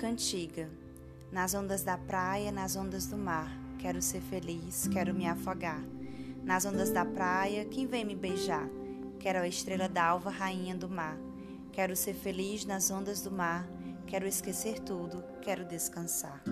cantiga. Nas ondas da praia, nas ondas do mar, quero ser feliz, quero me afogar. Nas ondas da praia, quem vem me beijar? Quero a estrela d'alva, rainha do mar. Quero ser feliz nas ondas do mar, quero esquecer tudo, quero descansar.